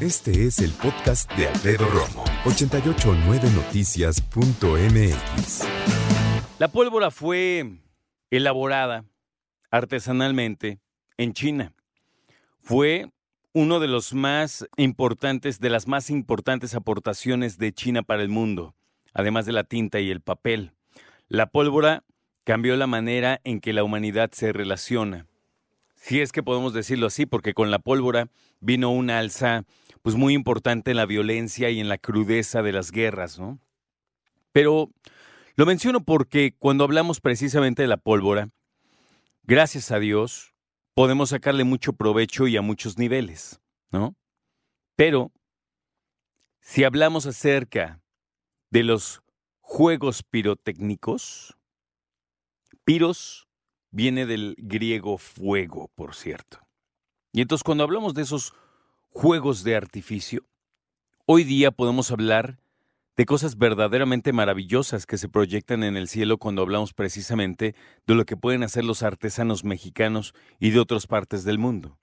Este es el podcast de Alfredo Romo. 889noticias.mx. La pólvora fue elaborada artesanalmente en China. Fue uno de los más importantes, de las más importantes aportaciones de China para el mundo, además de la tinta y el papel. La pólvora cambió la manera en que la humanidad se relaciona. Si es que podemos decirlo así, porque con la pólvora vino una alza pues muy importante en la violencia y en la crudeza de las guerras, ¿no? Pero lo menciono porque cuando hablamos precisamente de la pólvora, gracias a Dios, podemos sacarle mucho provecho y a muchos niveles, ¿no? Pero si hablamos acerca de los juegos pirotécnicos, piros viene del griego fuego, por cierto. Y entonces cuando hablamos de esos juegos de artificio, hoy día podemos hablar de cosas verdaderamente maravillosas que se proyectan en el cielo cuando hablamos precisamente de lo que pueden hacer los artesanos mexicanos y de otras partes del mundo.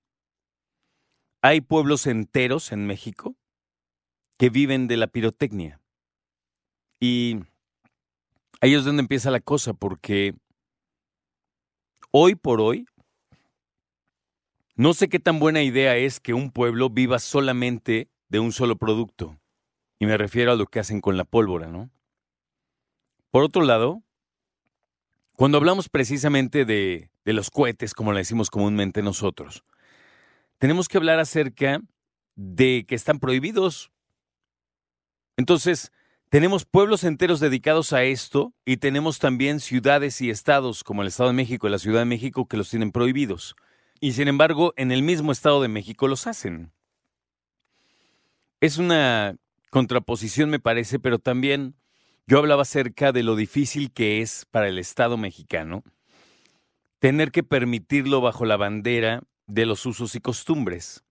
Hay pueblos enteros en México que viven de la pirotecnia. Y ahí es donde empieza la cosa, porque hoy por hoy no sé qué tan buena idea es que un pueblo viva solamente de un solo producto. Y me refiero a lo que hacen con la pólvora, ¿no? Por otro lado, cuando hablamos precisamente de, de los cohetes, como le decimos comúnmente nosotros, tenemos que hablar acerca de que están prohibidos. Entonces, tenemos pueblos enteros dedicados a esto y tenemos también ciudades y estados como el Estado de México y la Ciudad de México que los tienen prohibidos. Y sin embargo, en el mismo Estado de México los hacen. Es una contraposición, me parece, pero también yo hablaba acerca de lo difícil que es para el Estado mexicano tener que permitirlo bajo la bandera de los usos y costumbres.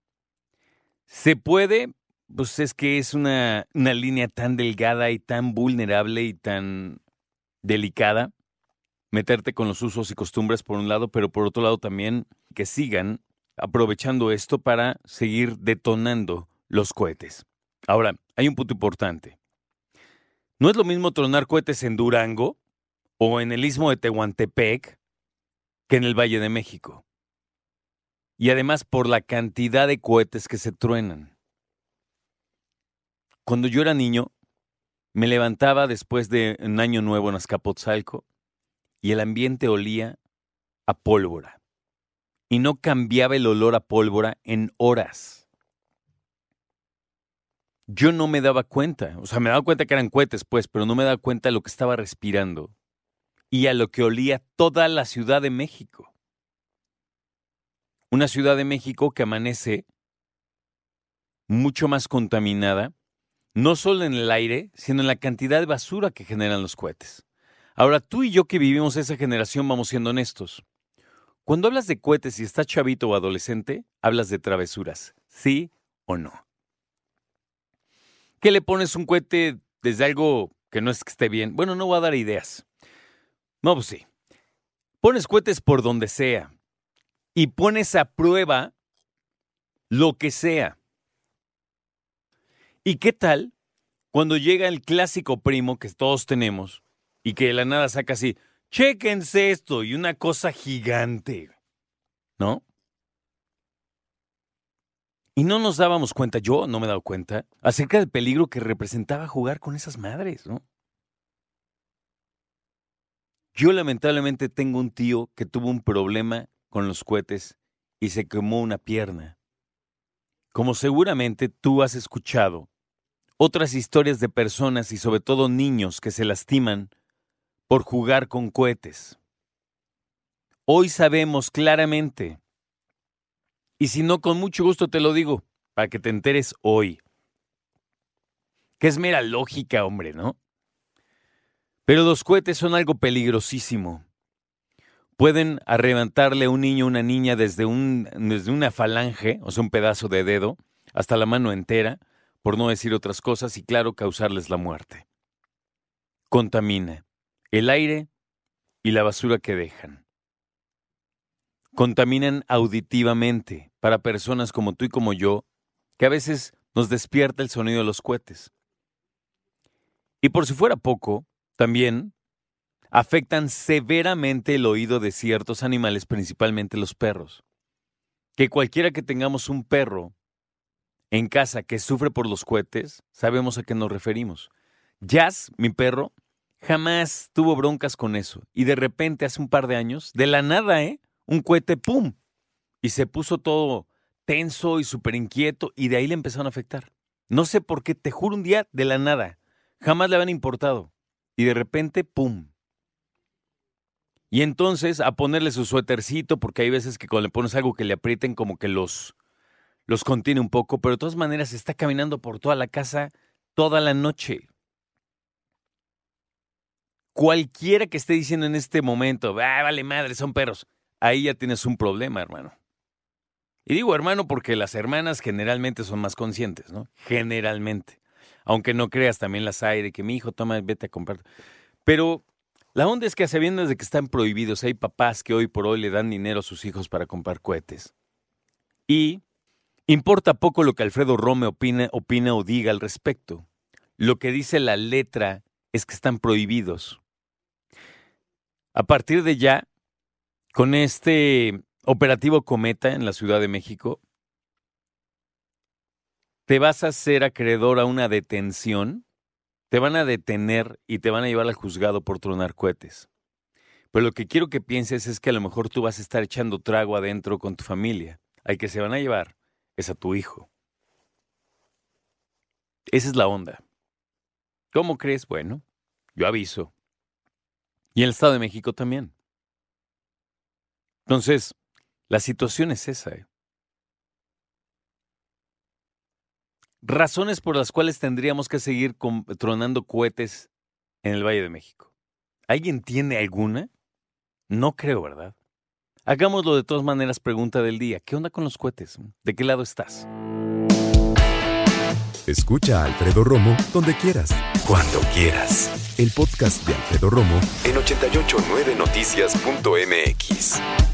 Se puede, pues es que es una, una línea tan delgada y tan vulnerable y tan delicada meterte con los usos y costumbres por un lado, pero por otro lado también que sigan aprovechando esto para seguir detonando los cohetes. Ahora, hay un punto importante. No es lo mismo tronar cohetes en Durango o en el istmo de Tehuantepec que en el Valle de México. Y además por la cantidad de cohetes que se truenan. Cuando yo era niño, me levantaba después de un año nuevo en Azcapotzalco y el ambiente olía a pólvora. Y no cambiaba el olor a pólvora en horas. Yo no me daba cuenta, o sea, me daba cuenta que eran cohetes, pues, pero no me daba cuenta de lo que estaba respirando y a lo que olía toda la Ciudad de México. Una Ciudad de México que amanece mucho más contaminada, no solo en el aire, sino en la cantidad de basura que generan los cohetes. Ahora, tú y yo que vivimos esa generación vamos siendo honestos. Cuando hablas de cohetes y estás chavito o adolescente, hablas de travesuras, ¿sí o no? ¿Qué le pones un cohete desde algo que no es que esté bien? Bueno, no voy a dar ideas. No, pues sí. Pones cohetes por donde sea y pones a prueba lo que sea. ¿Y qué tal cuando llega el clásico primo que todos tenemos y que de la nada saca así, chéquense esto y una cosa gigante, ¿no? Y no nos dábamos cuenta, yo no me he dado cuenta, acerca del peligro que representaba jugar con esas madres, ¿no? Yo lamentablemente tengo un tío que tuvo un problema con los cohetes y se quemó una pierna. Como seguramente tú has escuchado otras historias de personas y sobre todo niños que se lastiman por jugar con cohetes. Hoy sabemos claramente Y si no, con mucho gusto te lo digo, para que te enteres hoy. Que es mera lógica, hombre, ¿no? Pero los cohetes son algo peligrosísimo. Pueden arrebatarle a un niño o una niña desde, un, desde una falange, o sea, un pedazo de dedo, hasta la mano entera, por no decir otras cosas, y claro, causarles la muerte. Contamina el aire y la basura que dejan. Contaminan auditivamente para personas como tú y como yo, que a veces nos despierta el sonido de los cohetes. Y por si fuera poco, también afectan severamente el oído de ciertos animales, principalmente los perros. Que cualquiera que tengamos un perro en casa que sufre por los cohetes, sabemos a qué nos referimos. Jazz, mi perro, jamás tuvo broncas con eso. Y de repente, hace un par de años, de la nada, ¿eh? Un cohete, ¡pum! Y se puso todo tenso y súper inquieto y de ahí le empezaron a afectar. No sé por qué, te juro un día, de la nada. Jamás le habían importado. Y de repente, ¡pum! Y entonces a ponerle su suétercito, porque hay veces que cuando le pones algo que le aprieten, como que los, los contiene un poco, pero de todas maneras está caminando por toda la casa toda la noche. Cualquiera que esté diciendo en este momento, ah, vale madre, son perros, ahí ya tienes un problema, hermano. Y digo hermano porque las hermanas generalmente son más conscientes, ¿no? Generalmente. Aunque no creas, también las hay de que mi hijo toma, vete a comprar. Pero la onda es que hace bien desde que están prohibidos, hay papás que hoy por hoy le dan dinero a sus hijos para comprar cohetes. Y importa poco lo que Alfredo Rome opina, o diga al respecto. Lo que dice la letra es que están prohibidos. A partir de ya, con este operativo Cometa en la Ciudad de México, te vas a hacer acreedor a una detención, te van a detener y te van a llevar al juzgado por tronar cohetes. Pero lo que quiero que pienses es que a lo mejor tú vas a estar echando trago adentro con tu familia. Al que se van a llevar es a tu hijo. Esa es la onda. ¿Cómo crees? Bueno, yo aviso. Y el Estado de México también. Entonces, la situación es esa. ¿eh? Razones por las cuales tendríamos que seguir tronando cohetes en el Valle de México. ¿Alguien tiene alguna? No creo, ¿verdad? Hagámoslo de todas maneras, pregunta del día. ¿Qué onda con los cohetes? ¿De qué lado estás? Escucha a Alfredo Romo donde quieras. Cuando quieras. El podcast de Alfredo Romo en 889noticias.mx.